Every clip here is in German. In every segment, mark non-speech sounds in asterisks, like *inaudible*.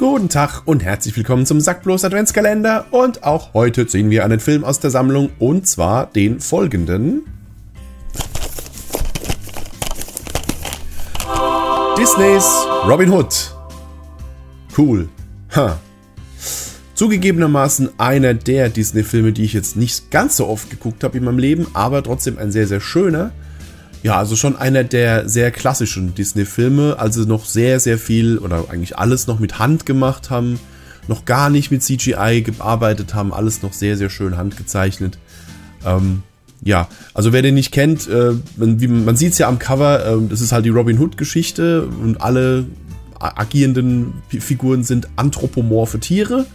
Guten Tag und herzlich willkommen zum Sackblos Adventskalender und auch heute sehen wir einen Film aus der Sammlung und zwar den folgenden. Disneys Robin Hood. Cool. Ha. Zugegebenermaßen einer der Disney-Filme, die ich jetzt nicht ganz so oft geguckt habe in meinem Leben, aber trotzdem ein sehr, sehr schöner. Ja, also schon einer der sehr klassischen Disney-Filme, also noch sehr, sehr viel oder eigentlich alles noch mit Hand gemacht haben, noch gar nicht mit CGI gearbeitet haben, alles noch sehr, sehr schön handgezeichnet. Ähm, ja, also wer den nicht kennt, äh, man, man sieht es ja am Cover, äh, das ist halt die Robin Hood-Geschichte und alle agierenden Figuren sind anthropomorphe Tiere.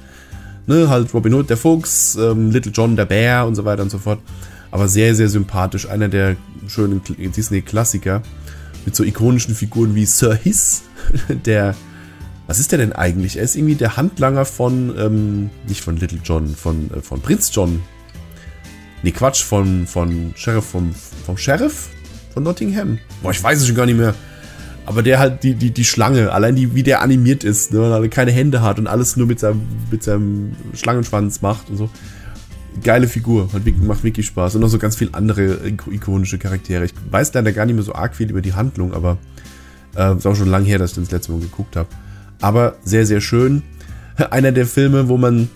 Ne, halt Robin Hood der Fuchs, ähm, Little John der Bär und so weiter und so fort. Aber sehr, sehr sympathisch. Einer der schönen Disney-Klassiker. Mit so ikonischen Figuren wie Sir Hiss, *laughs* der. Was ist der denn eigentlich? Er ist irgendwie der Handlanger von, ähm, nicht von Little John, von, äh, von Prinz John. Nee, Quatsch, von, von Sheriff, vom, vom Sheriff von Nottingham. Boah, ich weiß es schon gar nicht mehr. Aber der halt, die, die, die Schlange, allein die, wie der animiert ist, ne, er keine Hände hat und alles nur mit seinem, mit seinem Schlangenschwanz macht und so geile Figur, hat, macht wirklich Spaß. Und noch so ganz viele andere ikonische Charaktere. Ich weiß leider gar nicht mehr so arg viel über die Handlung, aber äh, ist auch schon lange her, dass ich das letzte Mal geguckt habe. Aber sehr, sehr schön. *laughs* Einer der Filme, wo man.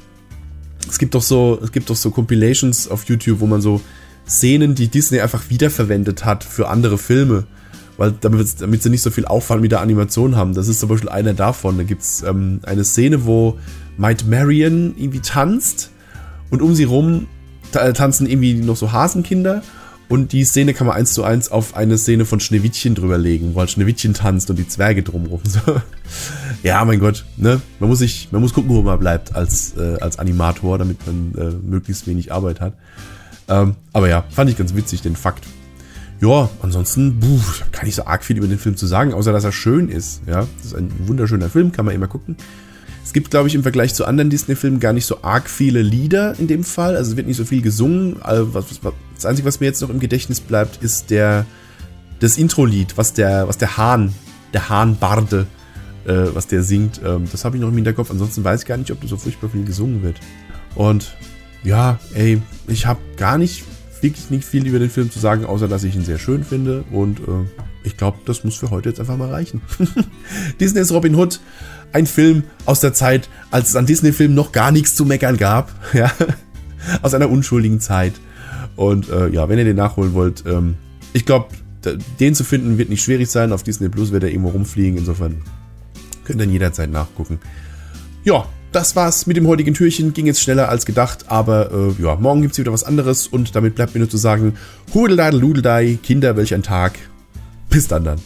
Es gibt doch so, es gibt doch so Compilations auf YouTube, wo man so Szenen, die Disney einfach wiederverwendet hat für andere Filme. Weil damit, damit sie nicht so viel Aufwand mit der Animation haben. Das ist zum Beispiel einer davon. Da gibt es ähm, eine Szene, wo Might Marion irgendwie tanzt und um sie rum tanzen irgendwie noch so Hasenkinder. Und die Szene kann man eins zu eins auf eine Szene von Schneewittchen drüberlegen, wo halt Schneewittchen tanzt und die Zwerge drumrum. *laughs* Ja, mein Gott, ne? Man muss sich, man muss gucken, wo man bleibt als, äh, als Animator, damit man äh, möglichst wenig Arbeit hat. Ähm, aber ja, fand ich ganz witzig, den Fakt. Ja, ansonsten, buh, kann ich so arg viel über den Film zu sagen, außer dass er schön ist. Ja, das ist ein wunderschöner Film, kann man immer gucken. Es gibt, glaube ich, im Vergleich zu anderen Disney-Filmen gar nicht so arg viele Lieder in dem Fall. Also es wird nicht so viel gesungen. Das Einzige, was mir jetzt noch im Gedächtnis bleibt, ist der das Intro-Lied, was der, was der Hahn, der Hahn-Barde, äh, was der singt. Ähm, das habe ich noch im Hinterkopf. Ansonsten weiß ich gar nicht, ob da so furchtbar viel gesungen wird. Und ja, ey, ich habe gar nicht, wirklich nicht viel über den Film zu sagen, außer dass ich ihn sehr schön finde. Und äh, ich glaube, das muss für heute jetzt einfach mal reichen. *laughs* Disney's Robin Hood ein Film aus der Zeit, als es an Disney-Filmen noch gar nichts zu meckern gab. *laughs* Ja? Aus einer unschuldigen Zeit. Und äh, ja, wenn ihr den nachholen wollt, ähm, ich glaube, den zu finden wird nicht schwierig sein. Auf Disney Plus wird er irgendwo rumfliegen. Insofern könnt ihr dann jederzeit nachgucken. Ja, das war's mit dem heutigen Türchen. Ging jetzt schneller als gedacht, aber äh, ja, morgen gibt's wieder was anderes und damit bleibt mir nur zu sagen: Hudeldadel, Ludeldei, Kinder, welch ein Tag. Bis dann dann.